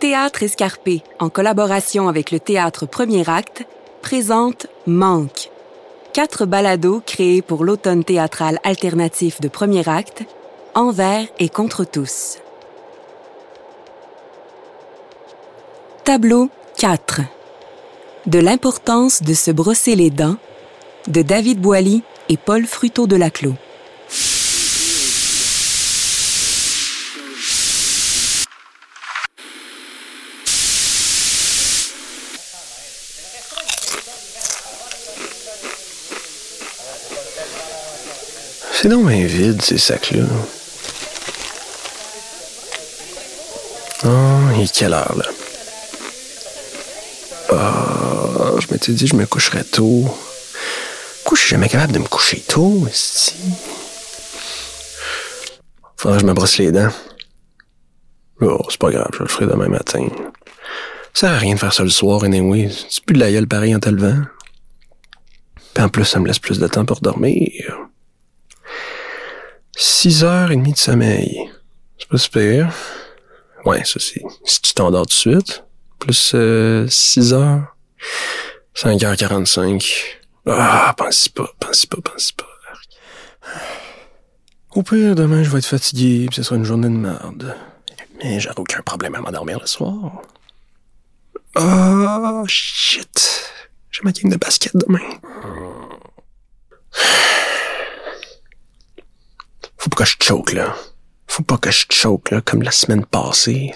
Théâtre Escarpé, en collaboration avec le Théâtre Premier Acte, présente Manque. Quatre balados créés pour l'automne théâtral alternatif de Premier Acte, envers et contre tous. Tableau 4. De l'importance de se brosser les dents de David Boily et Paul Fruteau de Laclos. C'est donc bien vide, ces sacs-là. Oh, il est quelle heure, là? Ah, je m'étais dit, je me coucherais tôt. Pourquoi je suis jamais capable de me coucher tôt, si? Faudrait que je me brosse les dents. Oh, c'est pas grave, je le ferai demain matin. Ça sert à rien de faire ça le soir, anyway. C'est plus de la gueule pareil en te levant. Puis en plus, ça me laisse plus de temps pour dormir. Six heures et demie de sommeil. C'est pas super. Ouais, ça c'est si tu t'endors tout de suite. Plus euh, 6 heures. 5h45. Ah, pense pas, pense pas, pense pas. Au pire, demain, je vais être fatigué, puis ce sera une journée de merde. Mais j'aurai aucun problème à m'endormir le soir. Oh, shit. J'ai ma game de basket demain. Que je choke, là. Faut pas que je choke, là, comme la semaine passée.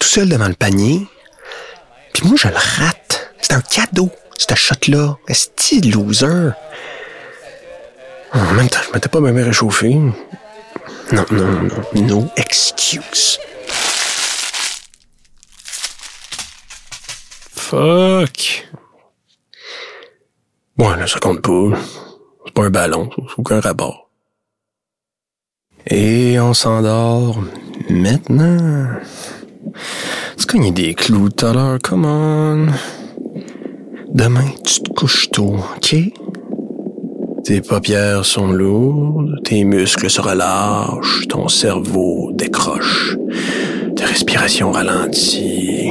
Tout seul devant le panier. Puis moi, je le rate. C'est un cadeau, ce shot-là. Esti loser. En même temps, je m'étais pas bien réchauffé. Non, non, non. No excuse. Fuck. Ouais, là, ça compte pas. C'est pas un ballon, c'est aucun rapport. Et on s'endort maintenant. Tu cognes des clous tout à l'heure, come on. Demain, tu te couches tôt, ok? Tes paupières sont lourdes, tes muscles se relâchent, ton cerveau décroche, tes respirations ralenties.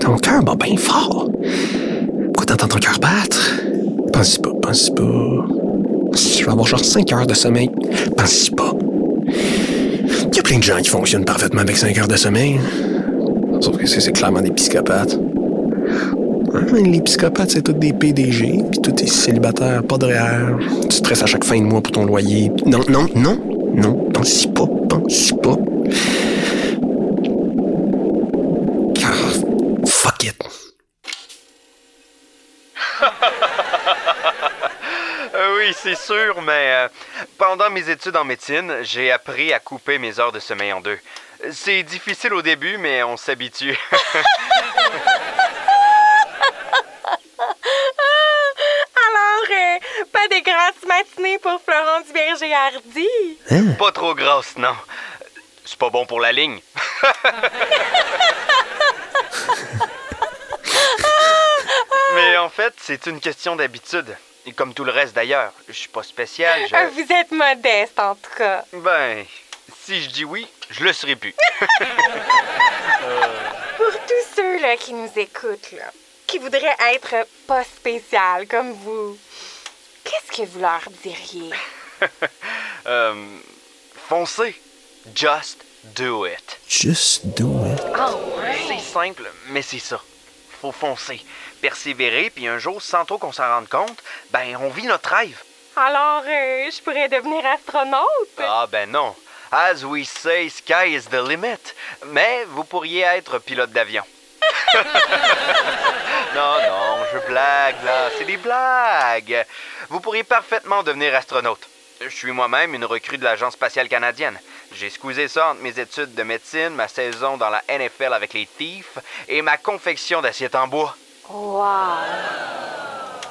Ton cœur bat bien fort. Pourquoi t'entends ton cœur battre? Pense pas, pense pas. Je vais avoir genre 5 heures de sommeil. Pense pas. Plein de gens qui fonctionnent parfaitement avec 5 heures de sommeil. Sauf que c'est clairement des psychopathes. Les psychopathes, c'est tous des PDG, puis tous des célibataires, pas de REER. Tu stresses à chaque fin de mois pour ton loyer. Non, non, non, non, pense pas, pense pas. Ah, fuck it. Euh, oui, c'est sûr, mais euh, pendant mes études en médecine, j'ai appris à couper mes heures de sommeil en deux. C'est difficile au début, mais on s'habitue. Alors, euh, pas des grasses matinées pour Florent Berger Hardy. pas trop grasse, non. C'est pas bon pour la ligne. mais en fait, c'est une question d'habitude. Et comme tout le reste d'ailleurs, je suis pas spécial, je... Euh, Vous êtes modeste, en tout cas. Ben, si je dis oui, je le serai plus. Pour tous ceux là, qui nous écoutent, là, qui voudraient être pas spécial comme vous, qu'est-ce que vous leur diriez? Euh, foncez. Just do it. Just do it. Ah C'est simple, mais c'est ça. Faut foncer, persévérer, puis un jour, sans trop qu'on s'en rende compte, ben, on vit notre rêve. Alors, euh, je pourrais devenir astronaute? Ah ben non. As we say, sky is the limit. Mais vous pourriez être pilote d'avion. non, non, je blague là, c'est des blagues. Vous pourriez parfaitement devenir astronaute. Je suis moi-même une recrue de l'Agence spatiale canadienne. J'ai squeezé ça entre mes études de médecine, ma saison dans la NFL avec les Thieves et ma confection d'assiettes en bois. Wow!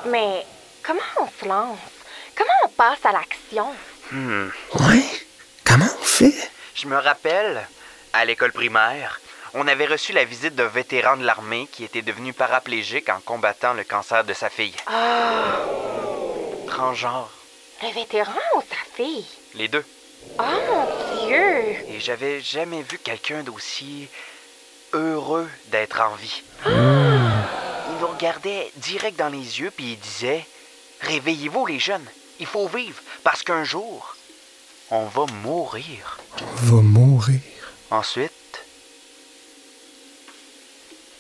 Mais comment on se lance? Comment on passe à l'action? Ouais? Comment on fait? Je me rappelle, à l'école primaire, on avait reçu la visite d'un vétéran de l'armée qui était devenu paraplégique en combattant le cancer de sa fille. Ah! Transgenre. Le vétéran ou sa fille? Les deux. Oh mon Dieu! Et j'avais jamais vu quelqu'un d'aussi heureux d'être en vie. Il nous regardait direct dans les yeux puis il disait Réveillez-vous les jeunes, il faut vivre parce qu'un jour, on va mourir. Va mourir. Ensuite,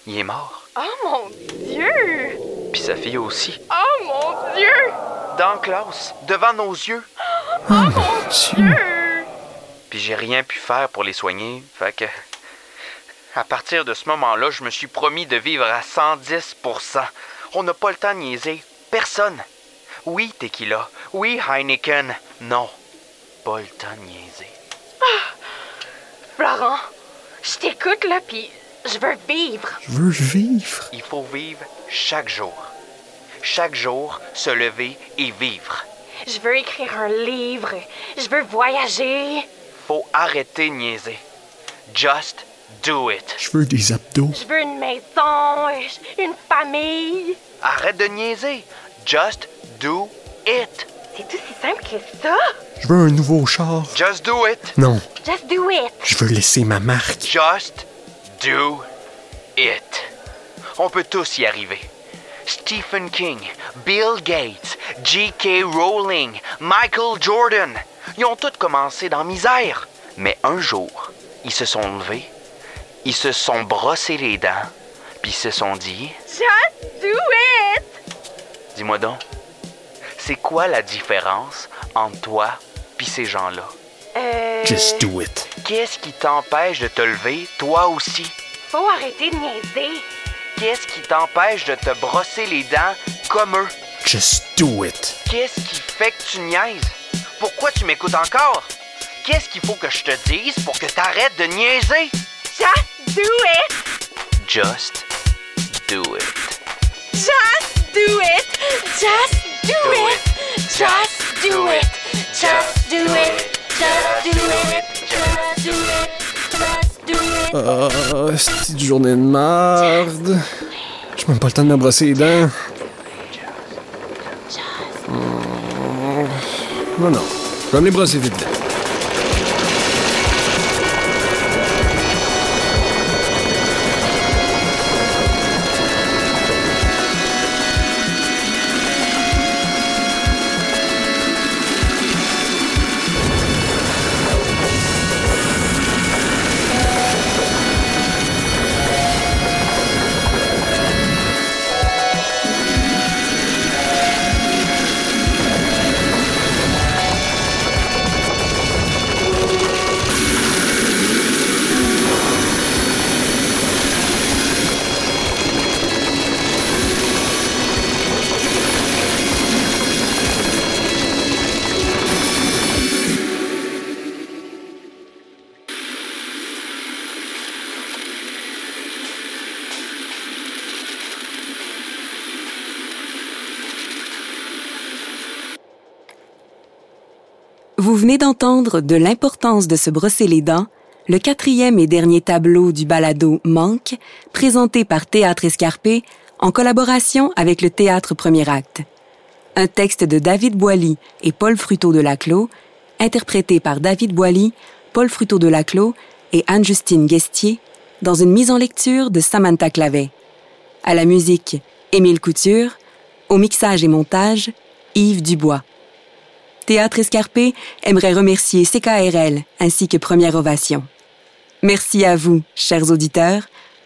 il est mort. Oh mon Dieu! Puis sa fille aussi. Oh mon Dieu! Dans la classe, devant nos yeux. Oh mon Dieu. Puis j'ai rien pu faire pour les soigner. Fait que. À partir de ce moment-là, je me suis promis de vivre à 110% On n'a pas le temps de niaiser. Personne. Oui, Tequila. Oui, Heineken. Non. Pas le temps de niaiser. Florent, je t'écoute là, puis je veux vivre. Je veux vivre. Il faut vivre chaque jour. Chaque jour, se lever et vivre. Je veux écrire un livre. Je veux voyager. Faut arrêter de niaiser. Just do it. Je veux des abdos. Je veux une maison, une famille. Arrête de niaiser. Just do it. C'est aussi simple que ça. Je veux un nouveau char. Just do it. Non, Just do it. je veux laisser ma marque. Just do it. On peut tous y arriver. Stephen King, Bill Gates, J.K. Rowling, Michael Jordan, ils ont tous commencé dans la misère. Mais un jour, ils se sont levés, ils se sont brossés les dents, puis ils se sont dit Just do it. Dis-moi donc, c'est quoi la différence entre toi puis ces gens-là? Euh. Just do it. Qu'est-ce qui t'empêche de te lever, toi aussi? Faut arrêter de niaiser. Qu'est-ce qui t'empêche de te brosser les dents comme eux? Just do it. Qu'est-ce qui fait que tu niaises? Pourquoi tu m'écoutes encore? Qu'est-ce qu'il faut que je te dise pour que t'arrêtes de niaiser? Just do it. Just do it. Just do it. Just do it. Just do it. Just do it. Just do it. Just do it. Just do it. Ah, c'est une journée de marde. J'ai même pas le temps de me brosser les dents. Hmm. Non, non. Je vais me les brosser vite. Vous venez d'entendre De l'importance de se brosser les dents, le quatrième et dernier tableau du balado Manque, présenté par Théâtre Escarpé en collaboration avec le Théâtre Premier Acte. Un texte de David Boily et Paul Fruteau de Laclos, interprété par David Boily, Paul Fruteau de Laclos et Anne-Justine Guestier, dans une mise en lecture de Samantha Clavet. À la musique, Émile Couture, au mixage et montage, Yves Dubois. Théâtre Escarpé aimerait remercier CKRL ainsi que Première Ovation. Merci à vous, chers auditeurs.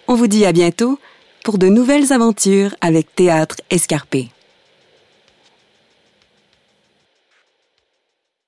On vous dit à bientôt pour de nouvelles aventures avec Théâtre Escarpé.